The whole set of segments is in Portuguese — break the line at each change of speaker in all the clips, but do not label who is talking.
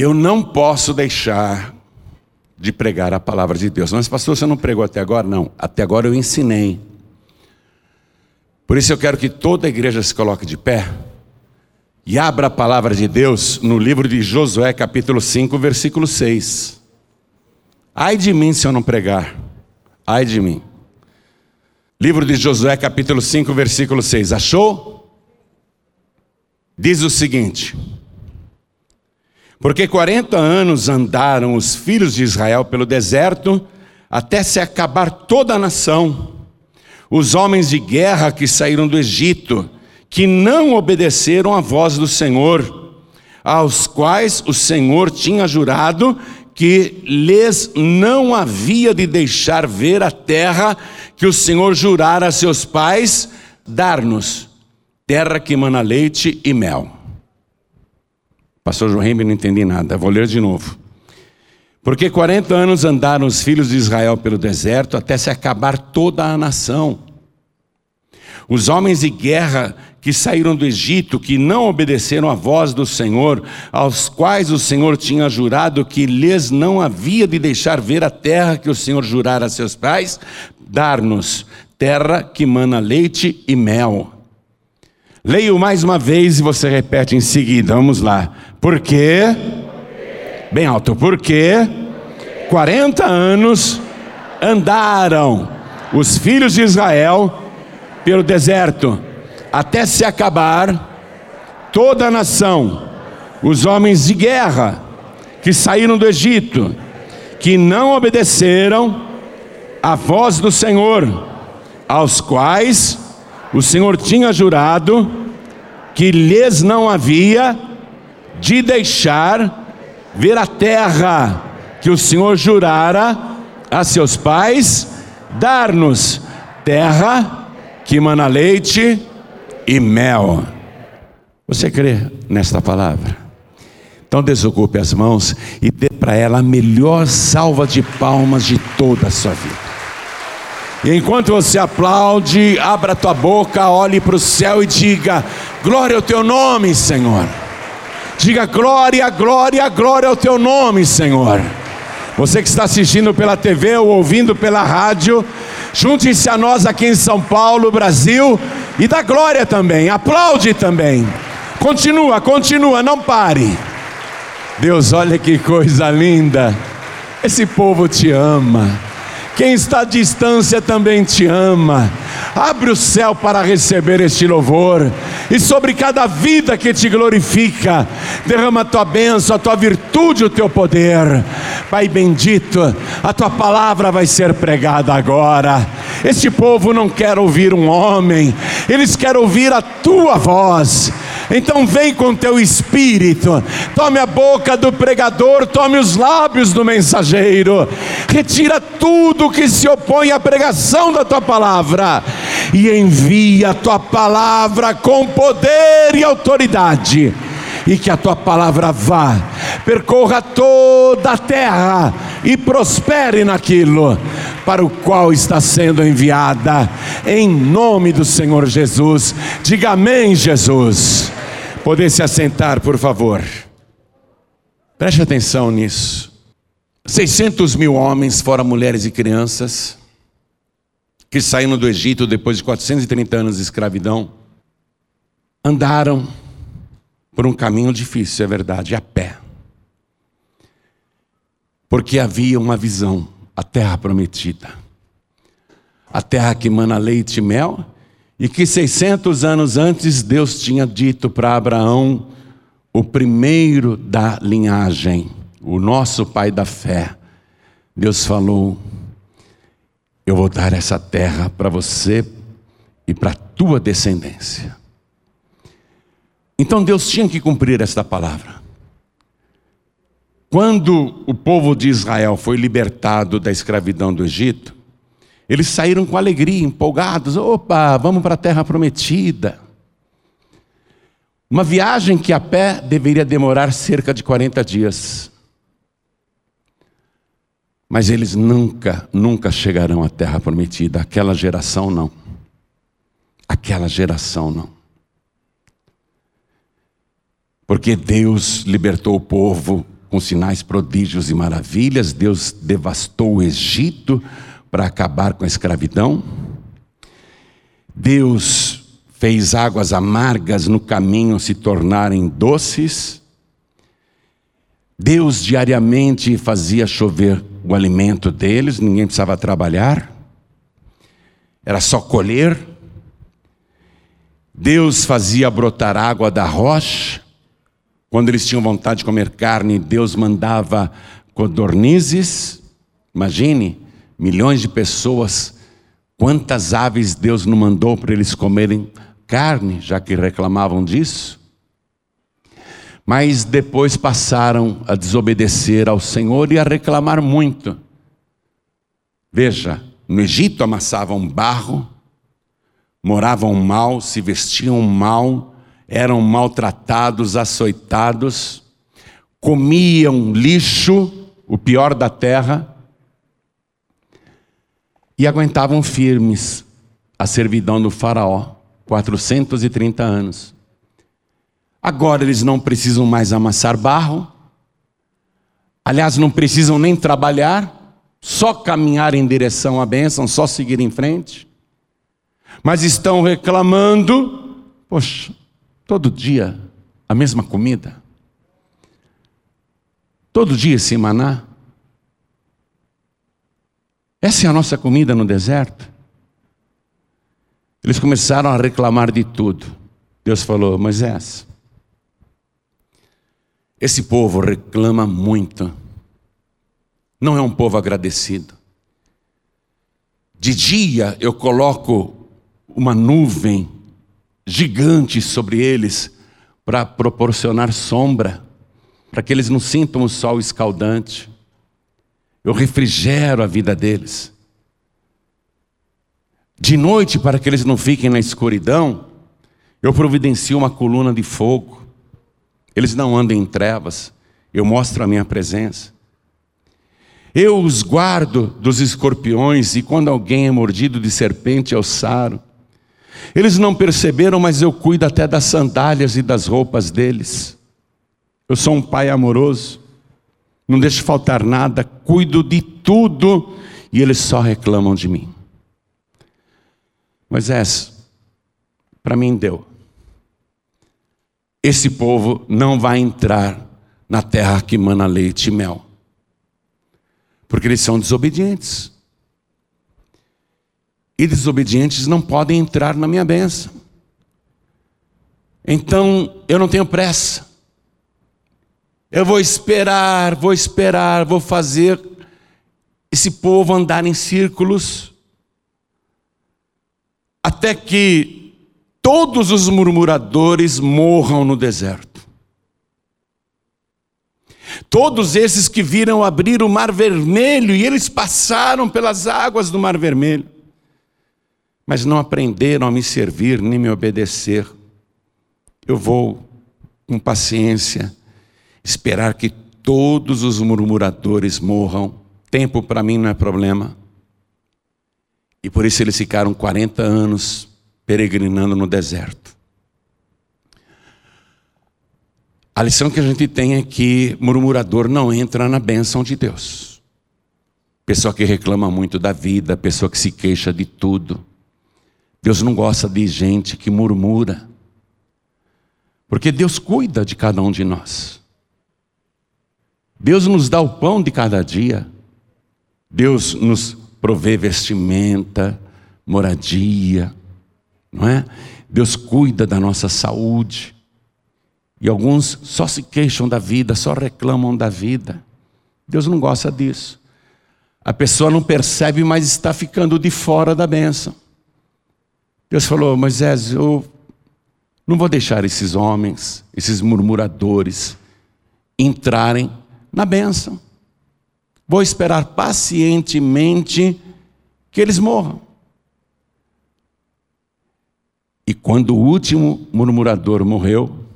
Eu não posso deixar de pregar a palavra de Deus. Mas, pastor, você não pregou até agora? Não, até agora eu ensinei. Por isso eu quero que toda a igreja se coloque de pé e abra a palavra de Deus no livro de Josué, capítulo 5, versículo 6. Ai de mim se eu não pregar, ai de mim. Livro de Josué, capítulo 5, versículo 6. Achou? Diz o seguinte: Porque 40 anos andaram os filhos de Israel pelo deserto, até se acabar toda a nação os homens de guerra que saíram do Egito, que não obedeceram à voz do Senhor, aos quais o Senhor tinha jurado que lhes não havia de deixar ver a terra que o Senhor jurara a seus pais dar-nos, terra que mana leite e mel. Pastor João não entendi nada, vou ler de novo. Porque 40 anos andaram os filhos de Israel pelo deserto até se acabar toda a nação. Os homens de guerra que saíram do Egito, que não obedeceram à voz do Senhor, aos quais o Senhor tinha jurado que lhes não havia de deixar ver a terra que o Senhor jurara a seus pais, dar-nos terra que mana leite e mel. Leio mais uma vez e você repete em seguida. Vamos lá. Porque bem alto, porque 40 anos andaram os filhos de Israel pelo deserto, até se acabar toda a nação, os homens de guerra que saíram do Egito, que não obedeceram à voz do Senhor, aos quais o Senhor tinha jurado que lhes não havia de deixar ver a terra que o Senhor jurara a seus pais dar-nos, terra que mana leite e mel. Você crê nesta palavra? Então desocupe as mãos e dê para ela a melhor salva de palmas de toda a sua vida. E enquanto você aplaude, abra tua boca, olhe para o céu e diga: Glória ao teu nome, Senhor. Diga glória, glória, glória ao teu nome, Senhor. Você que está assistindo pela TV ou ouvindo pela rádio, junte-se a nós aqui em São Paulo, Brasil, e dá glória também, aplaude também. Continua, continua, não pare. Deus, olha que coisa linda. Esse povo te ama. Quem está à distância também te ama. Abre o céu para receber este louvor, e sobre cada vida que te glorifica, derrama a tua bênção, a tua virtude, o teu poder. Pai bendito, a tua palavra vai ser pregada agora. Este povo não quer ouvir um homem, eles querem ouvir a tua voz. Então vem com teu espírito, tome a boca do pregador, tome os lábios do mensageiro, retira tudo que se opõe à pregação da tua palavra e envia a tua palavra com poder e autoridade. E que a tua palavra vá, percorra toda a terra e prospere naquilo para o qual está sendo enviada, em nome do Senhor Jesus. Diga amém, Jesus. Poder se assentar, por favor. Preste atenção nisso. 600 mil homens, fora mulheres e crianças, que saíram do Egito depois de 430 anos de escravidão, andaram por um caminho difícil, é verdade, a pé. Porque havia uma visão, a terra prometida. A terra que mana leite e mel, e que 600 anos antes Deus tinha dito para Abraão, o primeiro da linhagem, o nosso pai da fé. Deus falou: Eu vou dar essa terra para você e para a tua descendência. Então Deus tinha que cumprir esta palavra. Quando o povo de Israel foi libertado da escravidão do Egito, eles saíram com alegria, empolgados. Opa, vamos para a terra prometida. Uma viagem que a pé deveria demorar cerca de 40 dias. Mas eles nunca, nunca chegarão à terra prometida. Aquela geração não. Aquela geração não. Porque Deus libertou o povo com sinais, prodígios e maravilhas. Deus devastou o Egito para acabar com a escravidão. Deus fez águas amargas no caminho se tornarem doces. Deus diariamente fazia chover o alimento deles, ninguém precisava trabalhar, era só colher. Deus fazia brotar água da rocha. Quando eles tinham vontade de comer carne, Deus mandava codornizes. Imagine, milhões de pessoas, quantas aves Deus não mandou para eles comerem carne, já que reclamavam disso. Mas depois passaram a desobedecer ao Senhor e a reclamar muito. Veja, no Egito amassavam barro, moravam mal, se vestiam mal, eram maltratados, açoitados, comiam lixo, o pior da terra, e aguentavam firmes a servidão do Faraó, 430 anos. Agora eles não precisam mais amassar barro, aliás, não precisam nem trabalhar, só caminhar em direção à bênção, só seguir em frente mas estão reclamando, poxa, todo dia a mesma comida, todo dia esse maná. Essa é a nossa comida no deserto. Eles começaram a reclamar de tudo. Deus falou: Moisés, esse povo reclama muito, não é um povo agradecido. De dia eu coloco uma nuvem gigante sobre eles para proporcionar sombra, para que eles não sintam o sol escaldante. Eu refrigero a vida deles. De noite, para que eles não fiquem na escuridão, eu providencio uma coluna de fogo. Eles não andem em trevas, eu mostro a minha presença. Eu os guardo dos escorpiões, e quando alguém é mordido de serpente, eu saro. Eles não perceberam, mas eu cuido até das sandálias e das roupas deles. Eu sou um pai amoroso, não deixo faltar nada, cuido de tudo e eles só reclamam de mim. Moisés, para mim deu. Esse povo não vai entrar na terra que mana leite e mel, porque eles são desobedientes e desobedientes não podem entrar na minha bênção. Então eu não tenho pressa. Eu vou esperar, vou esperar, vou fazer esse povo andar em círculos, até que todos os murmuradores morram no deserto. Todos esses que viram abrir o mar vermelho e eles passaram pelas águas do mar vermelho mas não aprenderam a me servir nem me obedecer. Eu vou, com paciência, esperar que todos os murmuradores morram. Tempo para mim não é problema. E por isso eles ficaram 40 anos peregrinando no deserto. A lição que a gente tem é que murmurador não entra na bênção de Deus. Pessoa que reclama muito da vida, pessoa que se queixa de tudo. Deus não gosta de gente que murmura. Porque Deus cuida de cada um de nós. Deus nos dá o pão de cada dia. Deus nos provê vestimenta, moradia, não é? Deus cuida da nossa saúde. E alguns só se queixam da vida, só reclamam da vida. Deus não gosta disso. A pessoa não percebe, mas está ficando de fora da bênção. Deus falou: Moisés, eu não vou deixar esses homens, esses murmuradores, entrarem na bênção. Vou esperar pacientemente que eles morram. E quando o último murmurador morreu,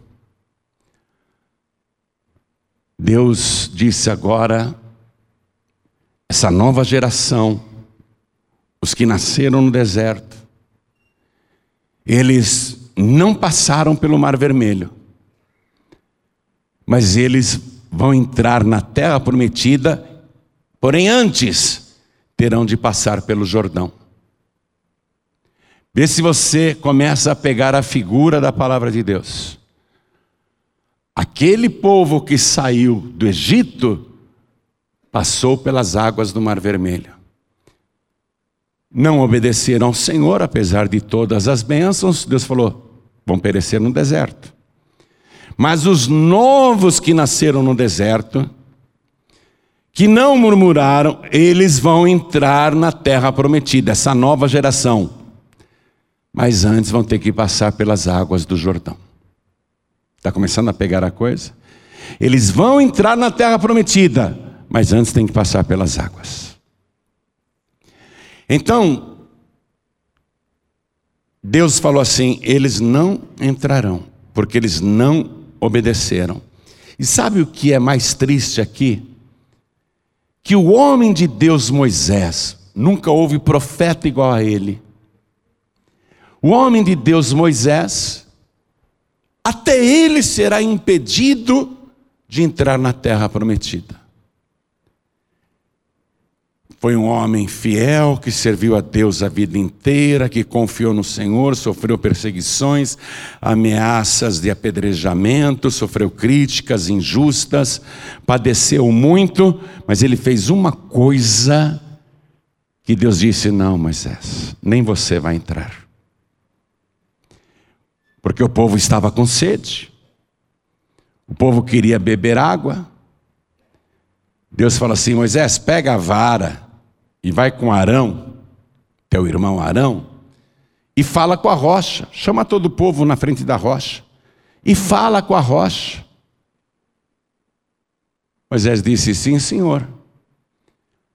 Deus disse agora: essa nova geração, os que nasceram no deserto, eles não passaram pelo Mar Vermelho, mas eles vão entrar na terra prometida, porém antes terão de passar pelo Jordão. Vê se você começa a pegar a figura da palavra de Deus. Aquele povo que saiu do Egito passou pelas águas do Mar Vermelho. Não obedeceram ao Senhor, apesar de todas as bênçãos, Deus falou: vão perecer no deserto. Mas os novos que nasceram no deserto, que não murmuraram, eles vão entrar na terra prometida, essa nova geração. Mas antes vão ter que passar pelas águas do Jordão. Está começando a pegar a coisa? Eles vão entrar na terra prometida, mas antes tem que passar pelas águas. Então, Deus falou assim: eles não entrarão, porque eles não obedeceram. E sabe o que é mais triste aqui? Que o homem de Deus Moisés, nunca houve profeta igual a ele. O homem de Deus Moisés, até ele será impedido de entrar na terra prometida. Foi um homem fiel que serviu a Deus a vida inteira, que confiou no Senhor, sofreu perseguições, ameaças de apedrejamento, sofreu críticas injustas, padeceu muito, mas ele fez uma coisa que Deus disse: Não, Moisés, nem você vai entrar. Porque o povo estava com sede, o povo queria beber água. Deus fala assim: Moisés, pega a vara e vai com Arão, teu irmão Arão, e fala com a rocha. Chama todo o povo na frente da rocha. E fala com a rocha. Moisés disse: Sim, senhor.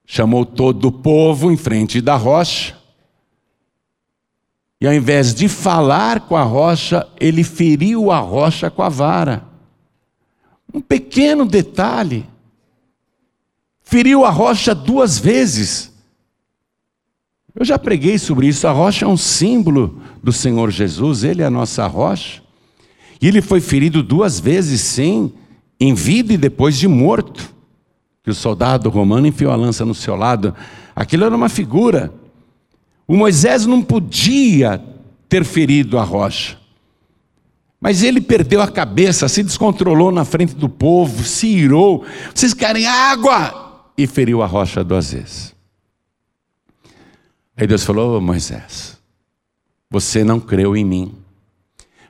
Chamou todo o povo em frente da rocha. E ao invés de falar com a rocha, ele feriu a rocha com a vara. Um pequeno detalhe. Feriu a rocha duas vezes. Eu já preguei sobre isso. A rocha é um símbolo do Senhor Jesus, ele é a nossa rocha. E ele foi ferido duas vezes, sim, em vida e depois de morto. Que o soldado romano enfiou a lança no seu lado. Aquilo era uma figura. O Moisés não podia ter ferido a rocha. Mas ele perdeu a cabeça, se descontrolou na frente do povo, se irou. Vocês querem água? E feriu a rocha duas vezes. Aí Deus falou: oh, Moisés, você não creu em mim,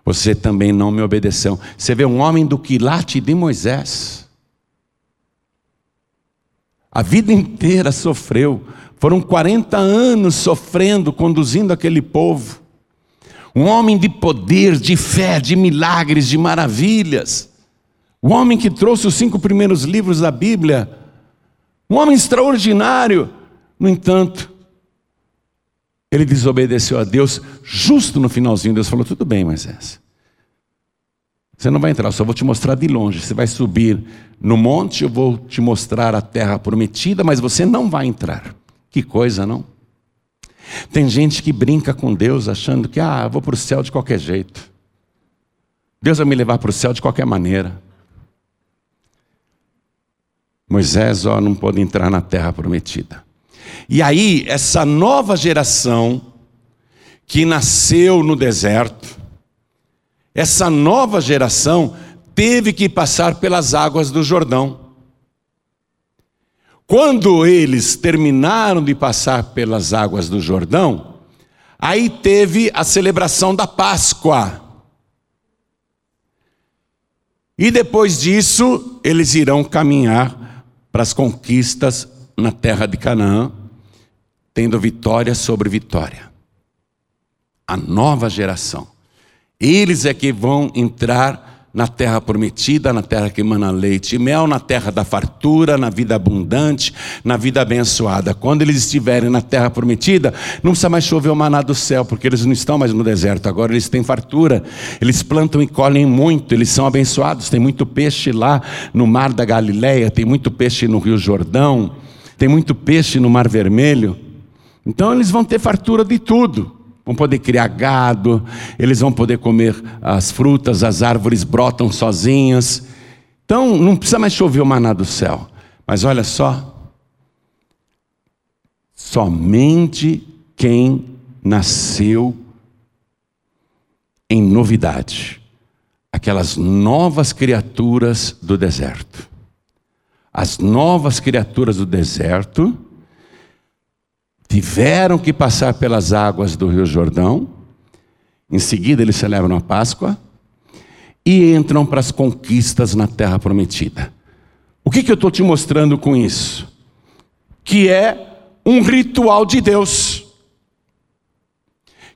você também não me obedeceu. Você vê um homem do quilate de Moisés, a vida inteira sofreu, foram 40 anos sofrendo, conduzindo aquele povo. Um homem de poder, de fé, de milagres, de maravilhas. O homem que trouxe os cinco primeiros livros da Bíblia. Um homem extraordinário. No entanto, ele desobedeceu a Deus, justo no finalzinho, Deus falou: tudo bem, Moisés. Você não vai entrar, só vou te mostrar de longe. Você vai subir no monte, eu vou te mostrar a terra prometida, mas você não vai entrar. Que coisa, não? Tem gente que brinca com Deus achando que, ah, vou para o céu de qualquer jeito. Deus vai me levar para o céu de qualquer maneira. Moisés, ó, não pode entrar na terra prometida. E aí, essa nova geração que nasceu no deserto, essa nova geração teve que passar pelas águas do Jordão. Quando eles terminaram de passar pelas águas do Jordão, aí teve a celebração da Páscoa. E depois disso, eles irão caminhar para as conquistas na terra de Canaã, tendo vitória sobre vitória. A nova geração. Eles é que vão entrar na terra prometida, na terra que emana leite e mel, na terra da fartura, na vida abundante, na vida abençoada. Quando eles estiverem na terra prometida, não precisa mais chover o maná do céu, porque eles não estão mais no deserto, agora eles têm fartura, eles plantam e colhem muito, eles são abençoados, tem muito peixe lá no mar da Galileia, tem muito peixe no Rio Jordão, tem muito peixe no Mar Vermelho. Então eles vão ter fartura de tudo. Vão poder criar gado, eles vão poder comer as frutas, as árvores brotam sozinhas. Então não precisa mais chover o maná do céu. Mas olha só, somente quem nasceu em novidade, aquelas novas criaturas do deserto. As novas criaturas do deserto tiveram que passar pelas águas do Rio Jordão, em seguida eles celebram a Páscoa e entram para as conquistas na terra prometida. O que, que eu estou te mostrando com isso? Que é um ritual de Deus,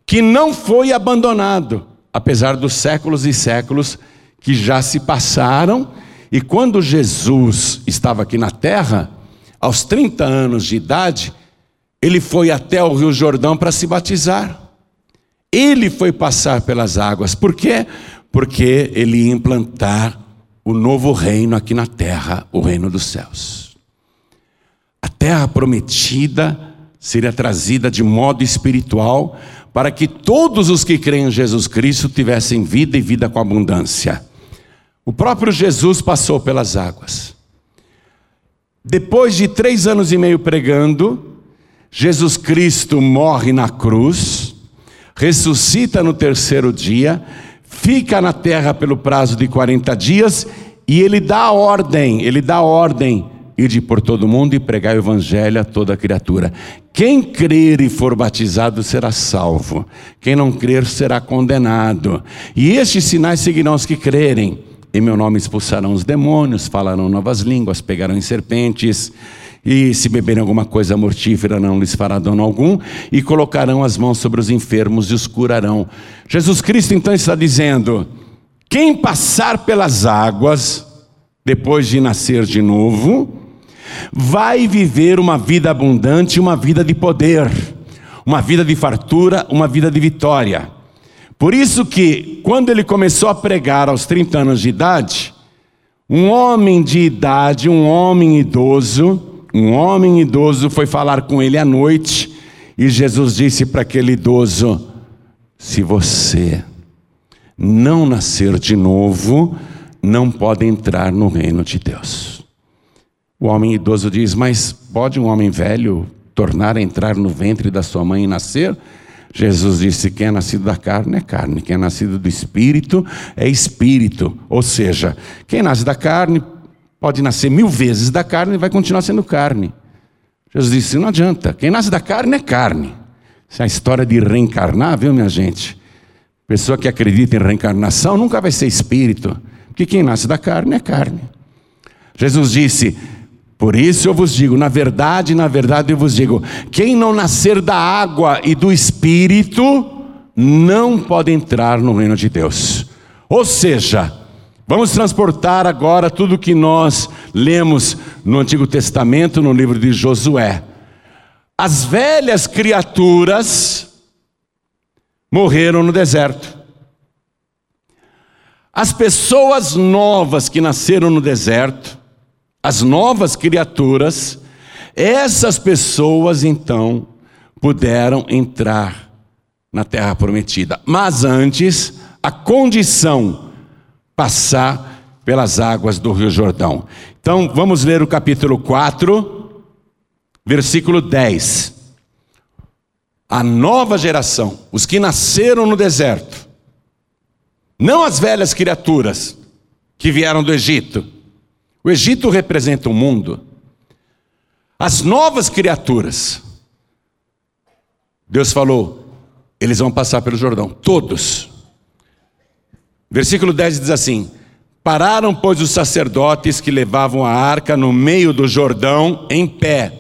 que não foi abandonado apesar dos séculos e séculos que já se passaram, e quando Jesus estava aqui na terra, aos 30 anos de idade, ele foi até o Rio Jordão para se batizar. Ele foi passar pelas águas. Por quê? Porque ele ia implantar o novo reino aqui na terra, o reino dos céus. A terra prometida seria trazida de modo espiritual para que todos os que creem em Jesus Cristo tivessem vida e vida com abundância. O próprio Jesus passou pelas águas. Depois de três anos e meio pregando, Jesus Cristo morre na cruz, ressuscita no terceiro dia, fica na terra pelo prazo de 40 dias e ele dá ordem, ele dá ordem Ide por todo mundo e pregar o evangelho a toda criatura. Quem crer e for batizado será salvo. Quem não crer será condenado. E estes sinais seguirão os que crerem. Em meu nome expulsarão os demônios, falarão novas línguas, pegarão em serpentes, e se beberem alguma coisa mortífera não lhes fará dano algum, e colocarão as mãos sobre os enfermos e os curarão. Jesus Cristo então está dizendo: quem passar pelas águas, depois de nascer de novo, vai viver uma vida abundante, uma vida de poder, uma vida de fartura, uma vida de vitória. Por isso que, quando ele começou a pregar aos 30 anos de idade, um homem de idade, um homem idoso, um homem idoso foi falar com ele à noite, e Jesus disse para aquele idoso: Se você não nascer de novo, não pode entrar no reino de Deus. O homem idoso diz: Mas pode um homem velho tornar a entrar no ventre da sua mãe e nascer? Jesus disse: Quem é nascido da carne é carne, quem é nascido do espírito é espírito. Ou seja, quem nasce da carne pode nascer mil vezes da carne e vai continuar sendo carne. Jesus disse: Não adianta, quem nasce da carne é carne. Essa é a história de reencarnar, viu, minha gente? Pessoa que acredita em reencarnação nunca vai ser espírito, porque quem nasce da carne é carne. Jesus disse: por isso eu vos digo, na verdade, na verdade eu vos digo: quem não nascer da água e do espírito, não pode entrar no reino de Deus. Ou seja, vamos transportar agora tudo que nós lemos no Antigo Testamento, no livro de Josué. As velhas criaturas morreram no deserto. As pessoas novas que nasceram no deserto, as novas criaturas, essas pessoas então puderam entrar na terra prometida. Mas antes, a condição passar pelas águas do Rio Jordão. Então, vamos ler o capítulo 4, versículo 10. A nova geração, os que nasceram no deserto, não as velhas criaturas que vieram do Egito, o Egito representa o mundo. As novas criaturas. Deus falou, eles vão passar pelo Jordão, todos. Versículo 10 diz assim: Pararam, pois, os sacerdotes que levavam a arca no meio do Jordão em pé,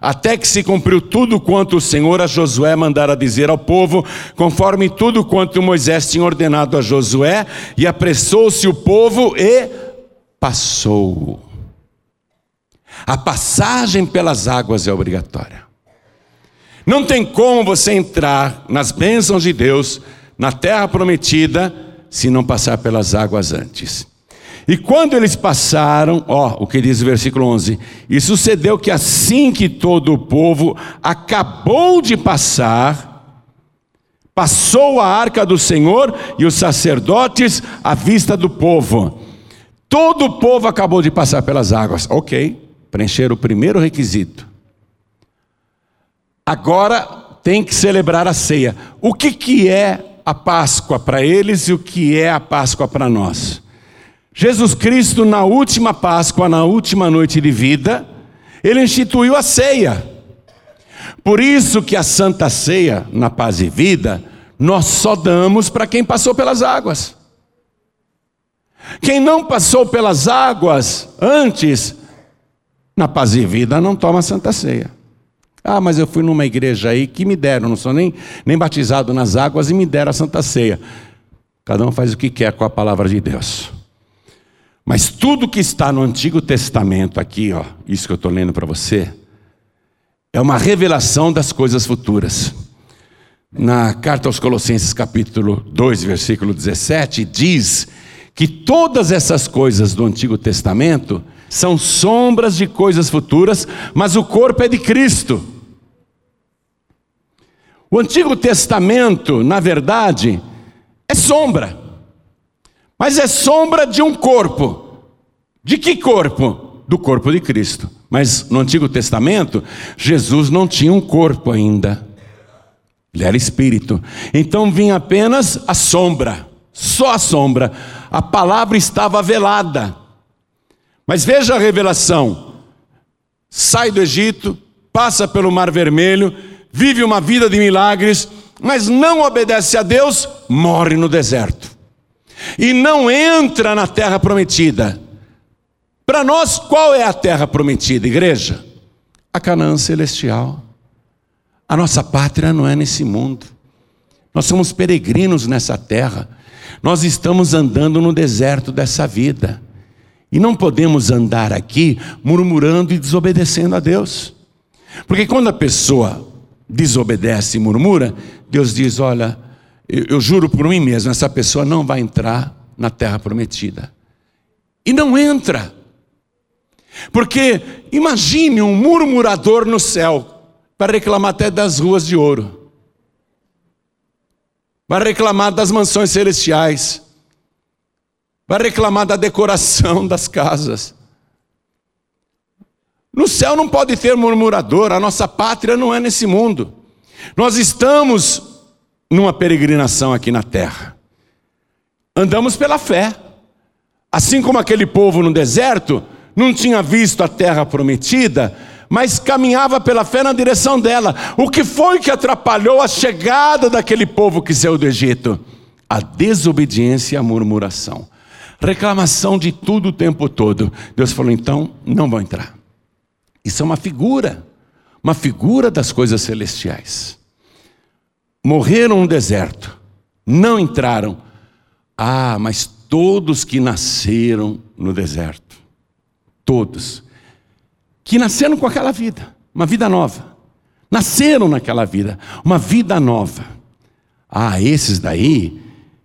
até que se cumpriu tudo quanto o Senhor a Josué mandara dizer ao povo, conforme tudo quanto Moisés tinha ordenado a Josué, e apressou-se o povo e passou. A passagem pelas águas é obrigatória. Não tem como você entrar nas bênçãos de Deus, na terra prometida, se não passar pelas águas antes. E quando eles passaram, ó, o que diz o versículo 11: E sucedeu que assim que todo o povo acabou de passar, passou a arca do Senhor e os sacerdotes à vista do povo. Todo o povo acabou de passar pelas águas. Ok, preencher o primeiro requisito. Agora tem que celebrar a ceia. O que, que é a Páscoa para eles e o que é a Páscoa para nós? Jesus Cristo, na última Páscoa, na última noite de vida, ele instituiu a ceia. Por isso que a Santa Ceia, na paz e vida, nós só damos para quem passou pelas águas. Quem não passou pelas águas antes, na paz e vida, não toma Santa Ceia. Ah, mas eu fui numa igreja aí que me deram, não sou nem, nem batizado nas águas e me deram a Santa Ceia. Cada um faz o que quer com a palavra de Deus. Mas tudo que está no Antigo Testamento, aqui, ó, isso que eu estou lendo para você, é uma revelação das coisas futuras. Na carta aos Colossenses, capítulo 2, versículo 17, diz que todas essas coisas do Antigo Testamento são sombras de coisas futuras, mas o corpo é de Cristo. O Antigo Testamento, na verdade, é sombra. Mas é sombra de um corpo. De que corpo? Do corpo de Cristo. Mas no Antigo Testamento, Jesus não tinha um corpo ainda. Ele era espírito. Então vinha apenas a sombra, só a sombra. A palavra estava velada. Mas veja a revelação: sai do Egito, passa pelo Mar Vermelho, vive uma vida de milagres, mas não obedece a Deus, morre no deserto e não entra na terra prometida. Para nós, qual é a terra prometida, igreja? A Canaã celestial. A nossa pátria não é nesse mundo. Nós somos peregrinos nessa terra. Nós estamos andando no deserto dessa vida. E não podemos andar aqui murmurando e desobedecendo a Deus. Porque quando a pessoa desobedece e murmura, Deus diz: Olha, eu, eu juro por mim mesmo, essa pessoa não vai entrar na terra prometida. E não entra. Porque imagine um murmurador no céu para reclamar até das ruas de ouro, para reclamar das mansões celestiais, para reclamar da decoração das casas. No céu não pode ter murmurador, a nossa pátria não é nesse mundo. Nós estamos numa peregrinação aqui na terra. Andamos pela fé. Assim como aquele povo no deserto não tinha visto a terra prometida, mas caminhava pela fé na direção dela. O que foi que atrapalhou a chegada daquele povo que saiu do Egito? A desobediência e a murmuração. Reclamação de tudo o tempo todo. Deus falou: então, não vão entrar. Isso é uma figura, uma figura das coisas celestiais morreram no deserto, não entraram. Ah, mas todos que nasceram no deserto, todos, que nasceram com aquela vida, uma vida nova, nasceram naquela vida, uma vida nova. Ah, esses daí,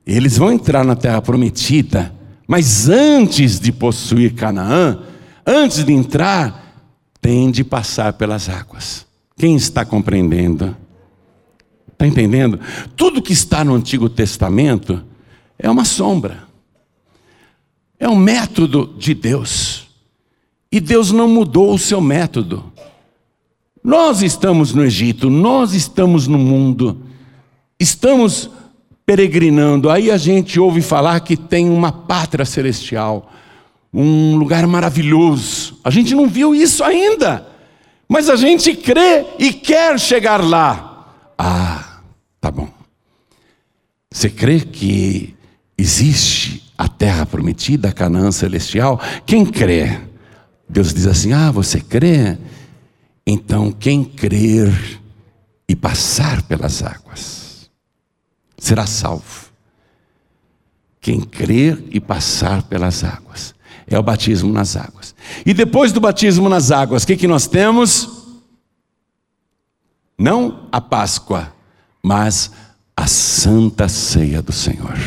eles vão entrar na terra prometida, mas antes de possuir Canaã, antes de entrar, de passar pelas águas. Quem está compreendendo? Está entendendo? Tudo que está no Antigo Testamento é uma sombra, é um método de Deus. E Deus não mudou o seu método. Nós estamos no Egito, nós estamos no mundo, estamos peregrinando. Aí a gente ouve falar que tem uma pátria celestial, um lugar maravilhoso. A gente não viu isso ainda, mas a gente crê e quer chegar lá. Ah, Tá bom. Você crê que existe a terra prometida, a Canaã celestial? Quem crê? Deus diz assim: Ah, você crê? Então, quem crer e passar pelas águas será salvo. Quem crer e passar pelas águas é o batismo nas águas. E depois do batismo nas águas, o que, que nós temos? Não a Páscoa, mas a santa ceia do Senhor.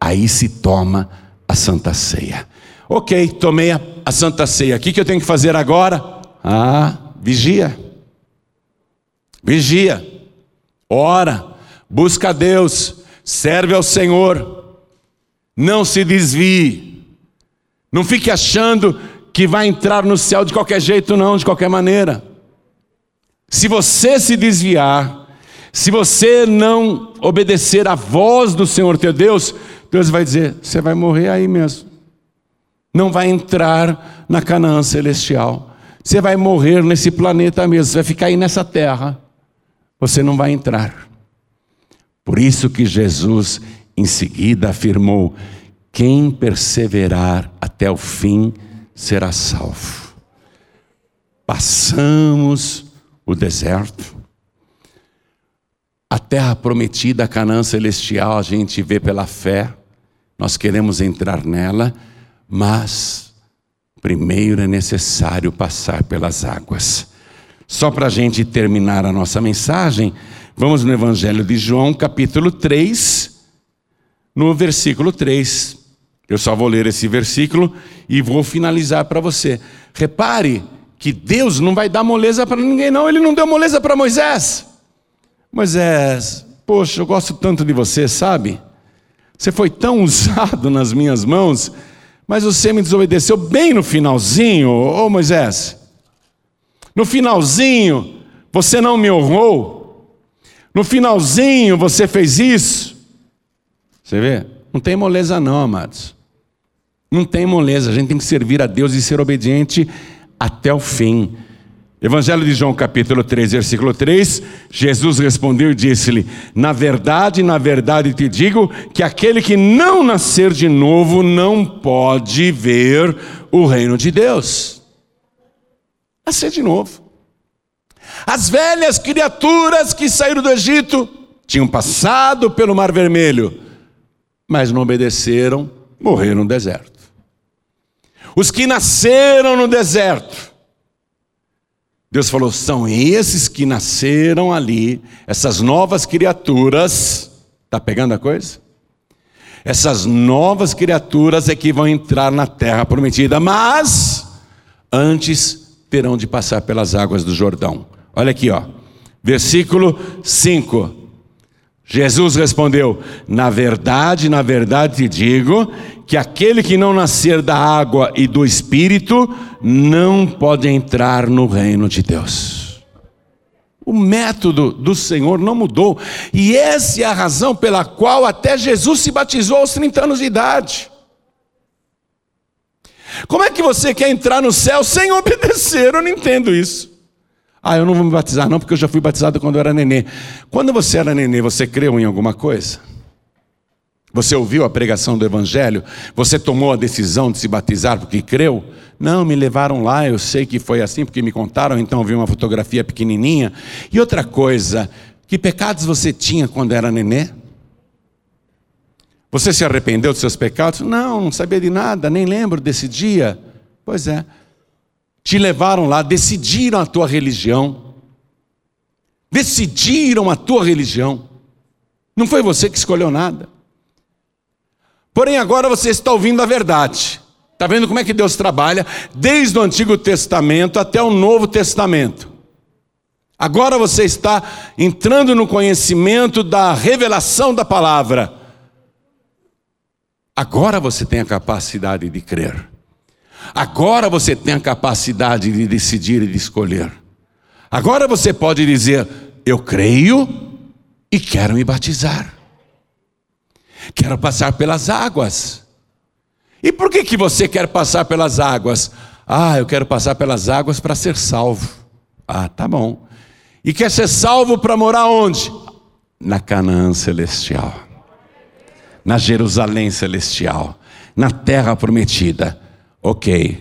Aí se toma a santa ceia. Ok, tomei a, a santa ceia. O que, que eu tenho que fazer agora? Ah, vigia. Vigia. Ora, busca a Deus, serve ao Senhor. Não se desvie. Não fique achando que vai entrar no céu de qualquer jeito, não, de qualquer maneira. Se você se desviar, se você não obedecer à voz do Senhor teu Deus, Deus vai dizer: você vai morrer aí mesmo. Não vai entrar na Canaã celestial. Você vai morrer nesse planeta mesmo, você vai ficar aí nessa terra. Você não vai entrar. Por isso que Jesus em seguida afirmou: quem perseverar até o fim será salvo. Passamos o deserto, a terra prometida, a Canaã celestial, a gente vê pela fé, nós queremos entrar nela, mas primeiro é necessário passar pelas águas. Só para a gente terminar a nossa mensagem, vamos no Evangelho de João, capítulo 3, no versículo 3. Eu só vou ler esse versículo e vou finalizar para você. Repare que Deus não vai dar moleza para ninguém, não. Ele não deu moleza para Moisés. Moisés, poxa, eu gosto tanto de você, sabe? Você foi tão usado nas minhas mãos, mas você me desobedeceu bem no finalzinho, ô Moisés. No finalzinho, você não me honrou. No finalzinho, você fez isso. Você vê? Não tem moleza, não, amados. Não tem moleza. A gente tem que servir a Deus e ser obediente até o fim. Evangelho de João, capítulo 3, versículo 3, Jesus respondeu e disse-lhe: Na verdade, na verdade te digo que aquele que não nascer de novo não pode ver o reino de Deus. Nascer de novo. As velhas criaturas que saíram do Egito tinham passado pelo Mar Vermelho, mas não obedeceram, morreram no deserto. Os que nasceram no deserto, Deus falou: são esses que nasceram ali, essas novas criaturas. Está pegando a coisa? Essas novas criaturas é que vão entrar na terra prometida, mas antes terão de passar pelas águas do Jordão. Olha aqui, ó. Versículo 5. Jesus respondeu: Na verdade, na verdade te digo que aquele que não nascer da água e do espírito não pode entrar no reino de Deus. O método do Senhor não mudou, e essa é a razão pela qual até Jesus se batizou aos 30 anos de idade. Como é que você quer entrar no céu sem obedecer? Eu não entendo isso. Ah, eu não vou me batizar, não, porque eu já fui batizado quando eu era nenê. Quando você era nenê, você creu em alguma coisa? Você ouviu a pregação do Evangelho? Você tomou a decisão de se batizar porque creu? Não, me levaram lá, eu sei que foi assim porque me contaram, então vi uma fotografia pequenininha. E outra coisa, que pecados você tinha quando era nenê? Você se arrependeu dos seus pecados? Não, não sabia de nada, nem lembro desse dia. Pois é te levaram lá, decidiram a tua religião. Decidiram a tua religião. Não foi você que escolheu nada. Porém, agora você está ouvindo a verdade. Está vendo como é que Deus trabalha? Desde o Antigo Testamento até o Novo Testamento. Agora você está entrando no conhecimento da revelação da palavra. Agora você tem a capacidade de crer. Agora você tem a capacidade de decidir e de escolher. Agora você pode dizer: Eu creio e quero me batizar. Quero passar pelas águas. E por que, que você quer passar pelas águas? Ah, eu quero passar pelas águas para ser salvo. Ah, tá bom. E quer ser salvo para morar onde? Na Canaã celestial, na Jerusalém celestial, na terra prometida. Ok,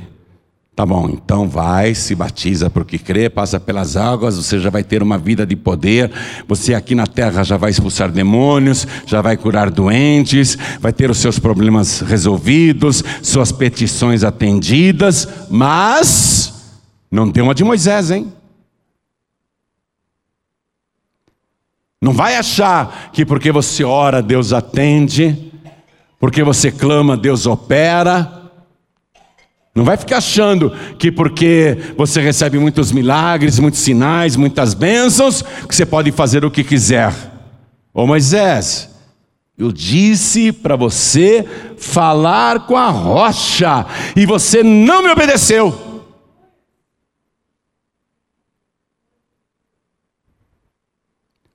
tá bom, então vai, se batiza porque crê, passa pelas águas, você já vai ter uma vida de poder, você aqui na terra já vai expulsar demônios, já vai curar doentes, vai ter os seus problemas resolvidos, suas petições atendidas, mas não tem uma de Moisés, hein? Não vai achar que porque você ora, Deus atende, porque você clama, Deus opera. Não vai ficar achando que porque você recebe muitos milagres, muitos sinais, muitas bênçãos, que você pode fazer o que quiser. Ô Moisés, Eu disse para você falar com a rocha e você não me obedeceu.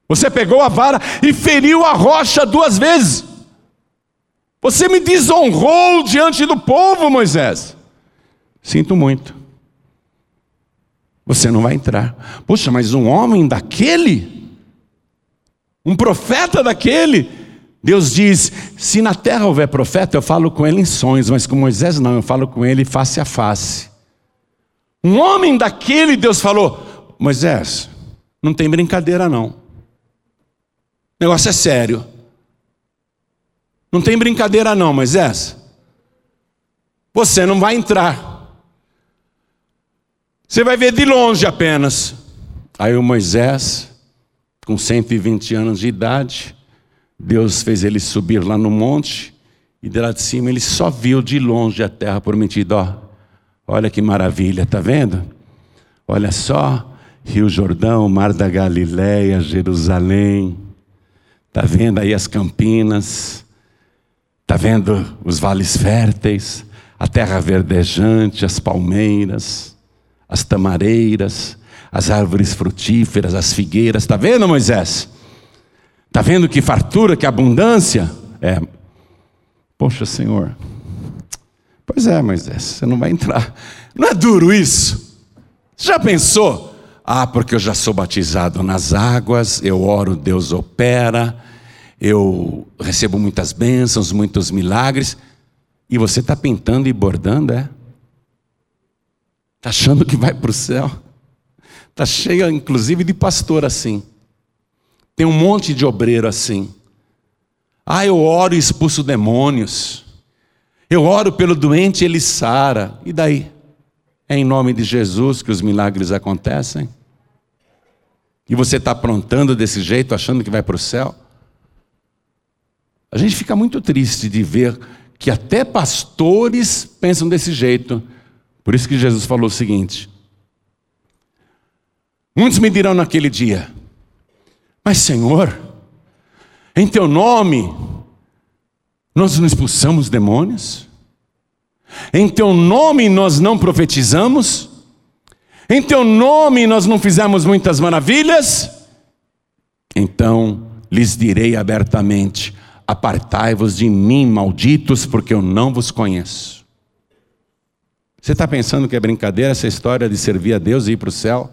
Você pegou a vara e feriu a rocha duas vezes. Você me desonrou diante do povo, Moisés. Sinto muito. Você não vai entrar. Poxa, mas um homem daquele, um profeta daquele, Deus diz: se na terra houver profeta, eu falo com ele em sonhos, mas com Moisés não, eu falo com ele face a face. Um homem daquele, Deus falou: Moisés, não tem brincadeira não. O negócio é sério. Não tem brincadeira não, Moisés. Você não vai entrar. Você vai ver de longe apenas. Aí o Moisés, com 120 anos de idade, Deus fez ele subir lá no monte, e de lá de cima ele só viu de longe a terra prometida. Ó, olha que maravilha, tá vendo? Olha só, Rio Jordão, Mar da Galileia, Jerusalém. Tá vendo aí as campinas? Tá vendo os vales férteis, a terra verdejante, as palmeiras? As tamareiras, as árvores frutíferas, as figueiras. Está vendo, Moisés? Está vendo que fartura, que abundância? É. Poxa, Senhor. Pois é, Moisés, você não vai entrar. Não é duro isso? Você já pensou? Ah, porque eu já sou batizado nas águas, eu oro, Deus opera, eu recebo muitas bênçãos, muitos milagres. E você está pintando e bordando, é? Está achando que vai para o céu? Está cheia, inclusive, de pastor assim. Tem um monte de obreiro assim. Ah, eu oro e expulso demônios. Eu oro pelo doente e ele sara. E daí? É em nome de Jesus que os milagres acontecem? E você está aprontando desse jeito, achando que vai para o céu? A gente fica muito triste de ver que até pastores pensam desse jeito. Por isso que Jesus falou o seguinte: Muitos me dirão naquele dia, mas Senhor, em teu nome nós não expulsamos demônios? Em teu nome nós não profetizamos? Em teu nome nós não fizemos muitas maravilhas? Então lhes direi abertamente: Apartai-vos de mim, malditos, porque eu não vos conheço. Você está pensando que é brincadeira essa história de servir a Deus e ir para o céu?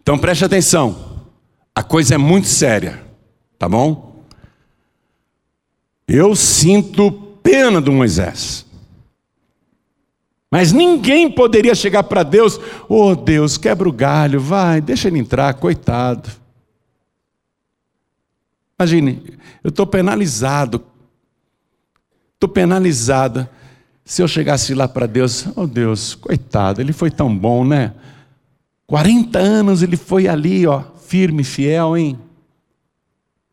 Então preste atenção, a coisa é muito séria, tá bom? Eu sinto pena do Moisés. Mas ninguém poderia chegar para Deus, oh Deus, quebra o galho, vai, deixa ele entrar, coitado. Imagine, eu estou penalizado, estou penalizada. Se eu chegasse lá para Deus, oh Deus, coitado, ele foi tão bom, né? 40 anos ele foi ali, ó, firme, fiel, hein?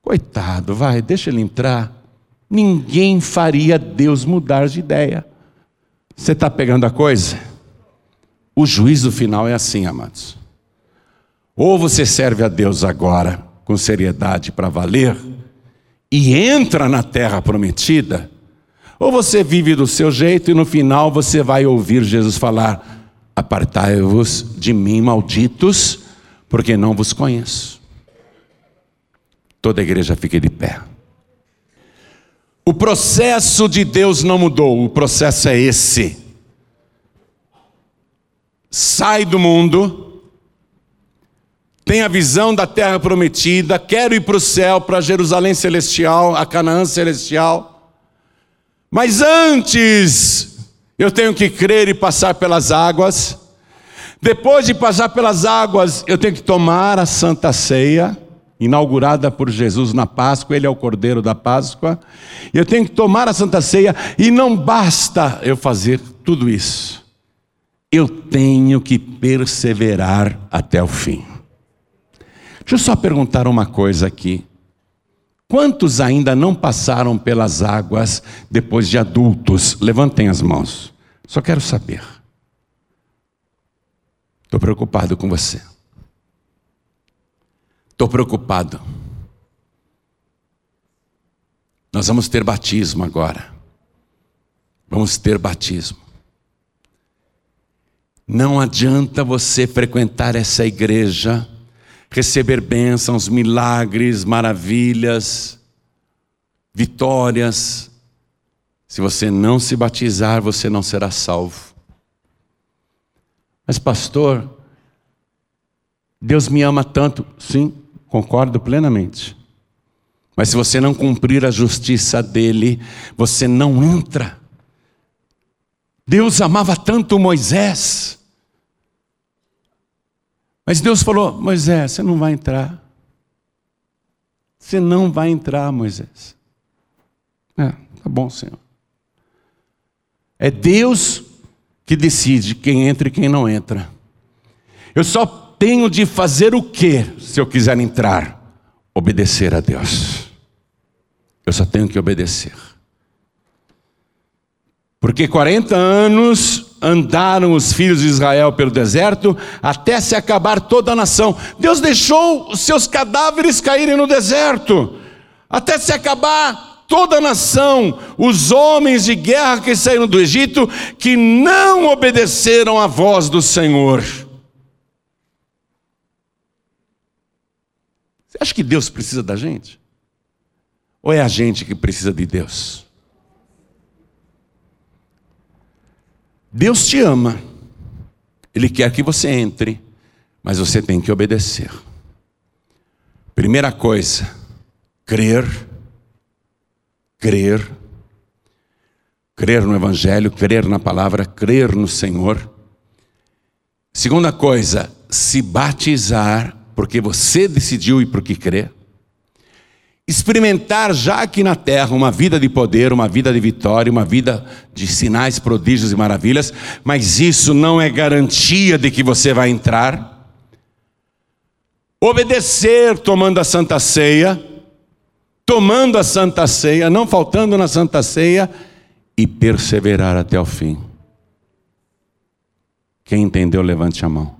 Coitado, vai, deixa ele entrar. Ninguém faria Deus mudar de ideia. Você está pegando a coisa? O juízo final é assim, amados. Ou você serve a Deus agora com seriedade para valer e entra na terra prometida, ou você vive do seu jeito e no final você vai ouvir Jesus falar: Apartai-vos de mim, malditos, porque não vos conheço. Toda a igreja fica de pé. O processo de Deus não mudou, o processo é esse. Sai do mundo, tem a visão da terra prometida, quero ir para o céu, para Jerusalém celestial, a Canaã celestial. Mas antes, eu tenho que crer e passar pelas águas. Depois de passar pelas águas, eu tenho que tomar a Santa Ceia, inaugurada por Jesus na Páscoa, ele é o Cordeiro da Páscoa. Eu tenho que tomar a Santa Ceia e não basta eu fazer tudo isso. Eu tenho que perseverar até o fim. Deixa eu só perguntar uma coisa aqui. Quantos ainda não passaram pelas águas depois de adultos? Levantem as mãos. Só quero saber. Estou preocupado com você. Estou preocupado. Nós vamos ter batismo agora. Vamos ter batismo. Não adianta você frequentar essa igreja, receber bênçãos, milagres, maravilhas, vitórias. Se você não se batizar, você não será salvo. Mas, pastor, Deus me ama tanto. Sim, concordo plenamente. Mas se você não cumprir a justiça dele, você não entra. Deus amava tanto Moisés. Mas Deus falou: Moisés, você não vai entrar. Você não vai entrar, Moisés. É, tá bom, Senhor. É Deus que decide quem entra e quem não entra. Eu só tenho de fazer o que se eu quiser entrar? Obedecer a Deus. Eu só tenho que obedecer. Porque 40 anos andaram os filhos de Israel pelo deserto até se acabar toda a nação. Deus deixou os seus cadáveres caírem no deserto até se acabar toda a nação, os homens de guerra que saíram do Egito, que não obedeceram à voz do Senhor. Você acha que Deus precisa da gente? Ou é a gente que precisa de Deus? Deus te ama, Ele quer que você entre, mas você tem que obedecer. Primeira coisa, crer, crer, crer no Evangelho, crer na palavra, crer no Senhor. Segunda coisa, se batizar porque você decidiu e porque crê. Experimentar já aqui na terra uma vida de poder, uma vida de vitória, uma vida de sinais, prodígios e maravilhas, mas isso não é garantia de que você vai entrar. Obedecer tomando a santa ceia, tomando a santa ceia, não faltando na santa ceia e perseverar até o fim. Quem entendeu, levante a mão.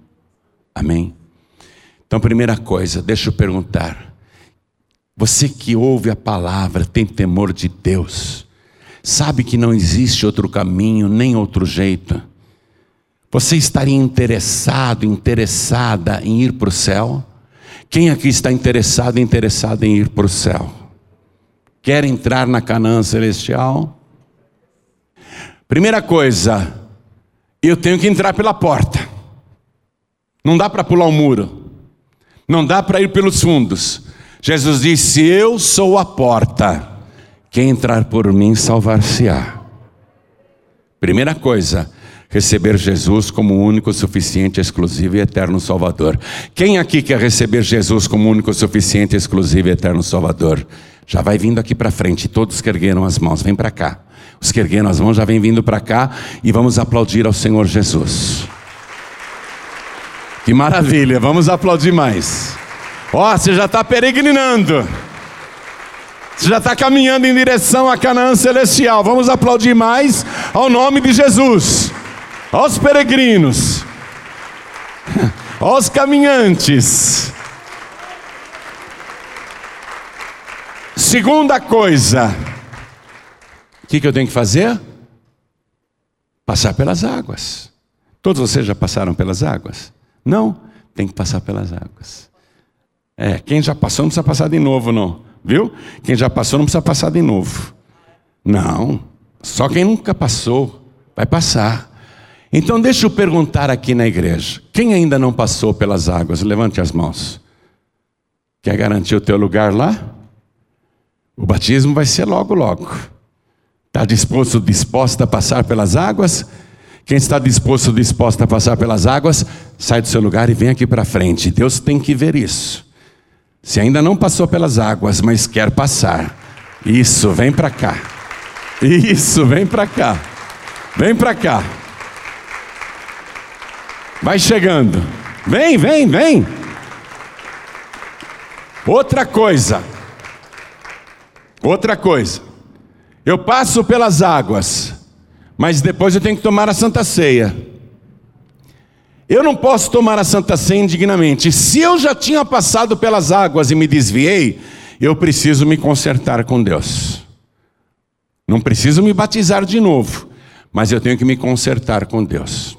Amém. Então, primeira coisa, deixa eu perguntar. Você que ouve a palavra, tem temor de Deus, sabe que não existe outro caminho, nem outro jeito. Você estaria interessado, interessada em ir para o céu? Quem aqui está interessado, interessado em ir para o céu? Quer entrar na Canaã celestial? Primeira coisa, eu tenho que entrar pela porta. Não dá para pular o um muro. Não dá para ir pelos fundos. Jesus disse: Eu sou a porta. Quem entrar por mim salvar-se-á. Primeira coisa, receber Jesus como único, suficiente, exclusivo e eterno Salvador. Quem aqui quer receber Jesus como único, suficiente, exclusivo e eterno Salvador? Já vai vindo aqui para frente, todos que ergueram as mãos, vem para cá. Os que ergueram as mãos já vem vindo para cá e vamos aplaudir ao Senhor Jesus. Que maravilha, vamos aplaudir mais. Ó, oh, você já está peregrinando. Você já está caminhando em direção à Canaã celestial. Vamos aplaudir mais ao nome de Jesus. Aos peregrinos. Aos caminhantes. Segunda coisa. O que, que eu tenho que fazer? Passar pelas águas. Todos vocês já passaram pelas águas? Não, tem que passar pelas águas. É, quem já passou não precisa passar de novo, não. Viu? Quem já passou não precisa passar de novo. Não, só quem nunca passou vai passar. Então deixa eu perguntar aqui na igreja: quem ainda não passou pelas águas? Levante as mãos. Quer garantir o teu lugar lá? O batismo vai ser logo, logo. Está disposto, disposta a passar pelas águas? Quem está disposto, disposta a passar pelas águas, sai do seu lugar e vem aqui para frente. Deus tem que ver isso. Se ainda não passou pelas águas, mas quer passar, isso, vem para cá. Isso, vem para cá. Vem para cá. Vai chegando. Vem, vem, vem. Outra coisa. Outra coisa. Eu passo pelas águas mas depois eu tenho que tomar a Santa Ceia. Eu não posso tomar a Santa Ceia indignamente. Se eu já tinha passado pelas águas e me desviei, eu preciso me consertar com Deus. Não preciso me batizar de novo, mas eu tenho que me consertar com Deus.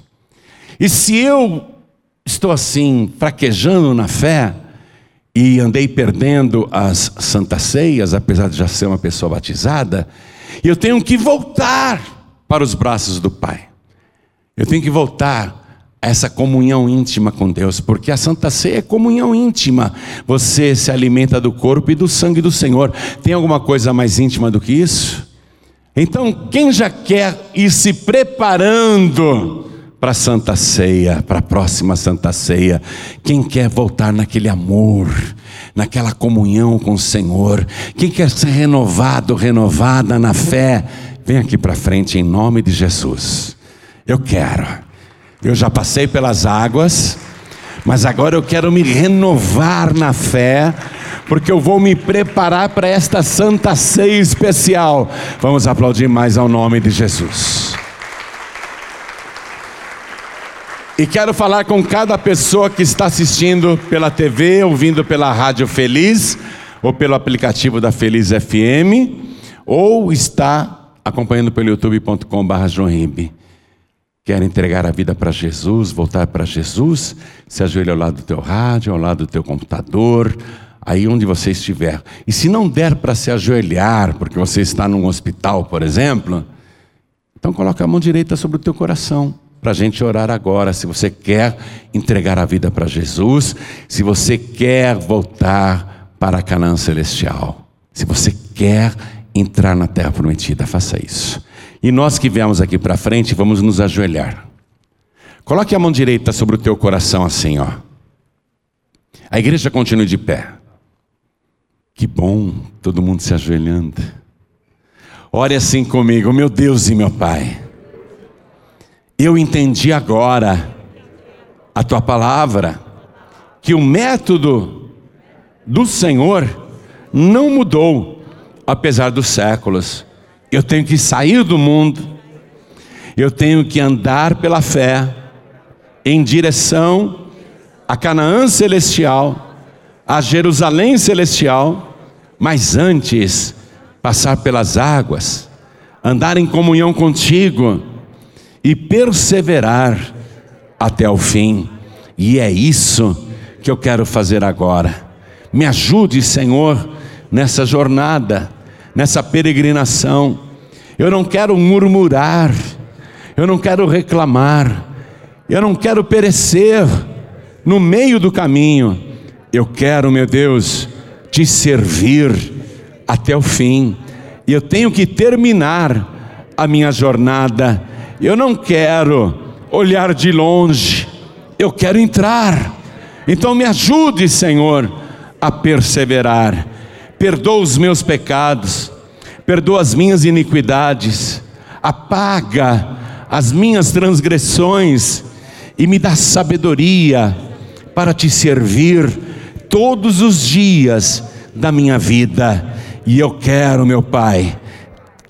E se eu estou assim, fraquejando na fé, e andei perdendo as santas ceias, apesar de já ser uma pessoa batizada, eu tenho que voltar para os braços do Pai. Eu tenho que voltar essa comunhão íntima com Deus, porque a Santa Ceia é comunhão íntima. Você se alimenta do corpo e do sangue do Senhor. Tem alguma coisa mais íntima do que isso? Então, quem já quer ir se preparando para a Santa Ceia, para a próxima Santa Ceia, quem quer voltar naquele amor, naquela comunhão com o Senhor, quem quer ser renovado, renovada na fé, vem aqui para frente em nome de Jesus. Eu quero. Eu já passei pelas águas, mas agora eu quero me renovar na fé porque eu vou me preparar para esta santa ceia especial. Vamos aplaudir mais ao nome de Jesus. E quero falar com cada pessoa que está assistindo pela TV, ouvindo pela Rádio Feliz, ou pelo aplicativo da Feliz FM, ou está acompanhando pelo youtube.com.br Joinbe. Quer entregar a vida para Jesus, voltar para Jesus? Se ajoelha ao lado do teu rádio, ao lado do teu computador, aí onde você estiver. E se não der para se ajoelhar, porque você está num hospital, por exemplo, então coloca a mão direita sobre o teu coração para a gente orar agora. Se você quer entregar a vida para Jesus, se você quer voltar para a Canaã celestial, se você quer entrar na terra prometida, faça isso. E nós que viemos aqui para frente, vamos nos ajoelhar. Coloque a mão direita sobre o teu coração assim, ó. A igreja continue de pé. Que bom, todo mundo se ajoelhando. Ore assim comigo, meu Deus e meu Pai. Eu entendi agora a tua palavra, que o método do Senhor não mudou, apesar dos séculos. Eu tenho que sair do mundo, eu tenho que andar pela fé, em direção a Canaã celestial a Jerusalém celestial, mas antes passar pelas águas, andar em comunhão contigo e perseverar até o fim. E é isso que eu quero fazer agora. Me ajude, Senhor, nessa jornada, nessa peregrinação. Eu não quero murmurar, eu não quero reclamar, eu não quero perecer no meio do caminho eu quero, meu Deus, te servir até o fim. E eu tenho que terminar a minha jornada. Eu não quero olhar de longe. Eu quero entrar. Então me ajude, Senhor, a perseverar. Perdoa os meus pecados. Perdoa as minhas iniquidades. Apaga as minhas transgressões e me dá sabedoria para te servir todos os dias da minha vida. E eu quero, meu Pai,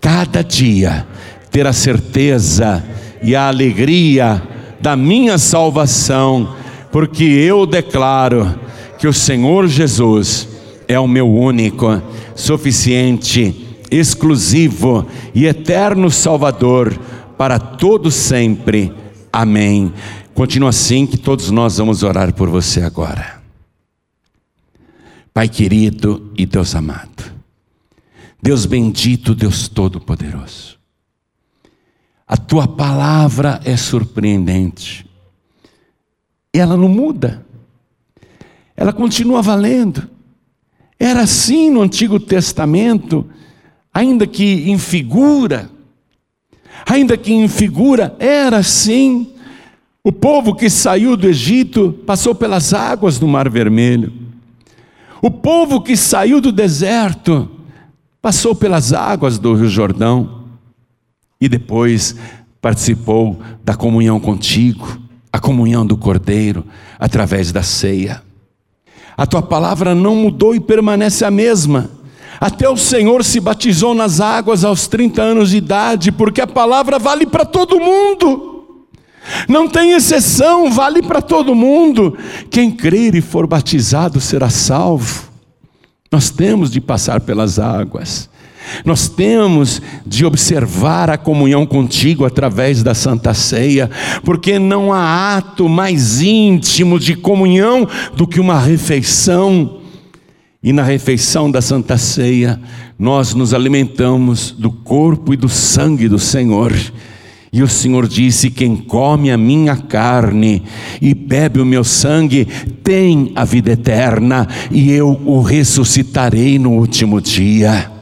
cada dia ter a certeza e a alegria da minha salvação, porque eu declaro que o Senhor Jesus é o meu único, suficiente, exclusivo e eterno Salvador para todo sempre. Amém. Continua assim que todos nós vamos orar por você agora. Pai querido e Deus amado, Deus bendito, Deus todo-poderoso, a tua palavra é surpreendente, ela não muda, ela continua valendo. Era assim no Antigo Testamento, ainda que em figura, ainda que em figura, era assim. O povo que saiu do Egito passou pelas águas do Mar Vermelho. O povo que saiu do deserto passou pelas águas do Rio Jordão e depois participou da comunhão contigo, a comunhão do Cordeiro, através da ceia. A tua palavra não mudou e permanece a mesma. Até o Senhor se batizou nas águas aos 30 anos de idade, porque a palavra vale para todo mundo. Não tem exceção, vale para todo mundo. Quem crer e for batizado será salvo. Nós temos de passar pelas águas. Nós temos de observar a comunhão contigo através da Santa Ceia, porque não há ato mais íntimo de comunhão do que uma refeição. E na refeição da Santa Ceia, nós nos alimentamos do corpo e do sangue do Senhor. E o Senhor disse: Quem come a minha carne e bebe o meu sangue tem a vida eterna, e eu o ressuscitarei no último dia.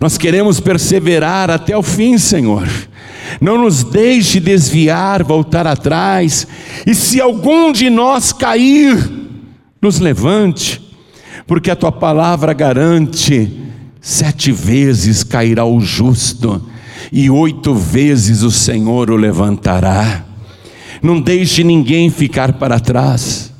Nós queremos perseverar até o fim, Senhor. Não nos deixe desviar, voltar atrás. E se algum de nós cair, nos levante, porque a tua palavra garante: sete vezes cairá o justo, e oito vezes o Senhor o levantará. Não deixe ninguém ficar para trás.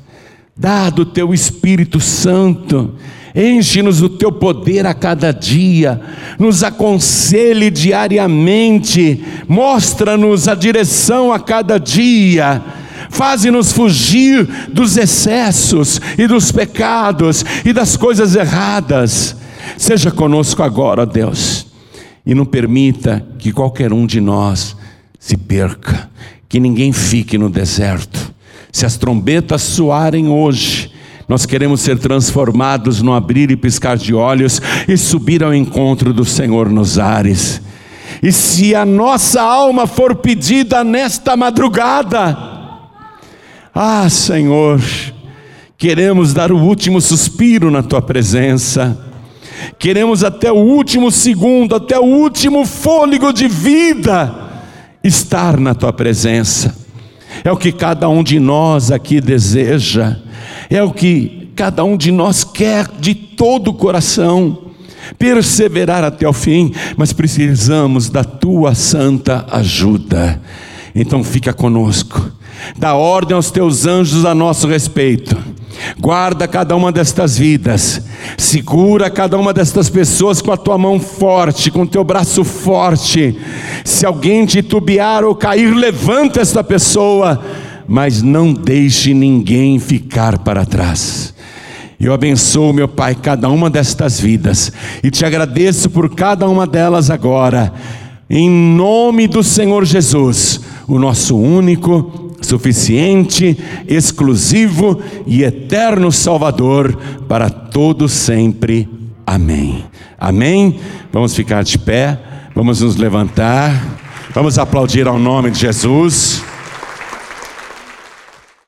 Dá do teu Espírito Santo Enche-nos do teu poder a cada dia, nos aconselhe diariamente, mostra-nos a direção a cada dia, faze-nos fugir dos excessos e dos pecados e das coisas erradas. Seja conosco agora, Deus, e não permita que qualquer um de nós se perca, que ninguém fique no deserto. Se as trombetas soarem hoje, nós queremos ser transformados no abrir e piscar de olhos e subir ao encontro do Senhor nos ares. E se a nossa alma for pedida nesta madrugada, ah, Senhor, queremos dar o último suspiro na tua presença. Queremos até o último segundo, até o último fôlego de vida estar na tua presença. É o que cada um de nós aqui deseja é o que cada um de nós quer de todo o coração, perseverar até o fim, mas precisamos da tua santa ajuda. Então fica conosco, dá ordem aos teus anjos a nosso respeito. Guarda cada uma destas vidas, segura cada uma destas pessoas com a tua mão forte, com o teu braço forte. Se alguém titubear ou cair, levanta esta pessoa mas não deixe ninguém ficar para trás. Eu abençoo, meu Pai, cada uma destas vidas e te agradeço por cada uma delas agora, em nome do Senhor Jesus, o nosso único, suficiente, exclusivo e eterno Salvador para todos sempre. Amém. Amém. Vamos ficar de pé, vamos nos levantar, vamos aplaudir ao nome de Jesus.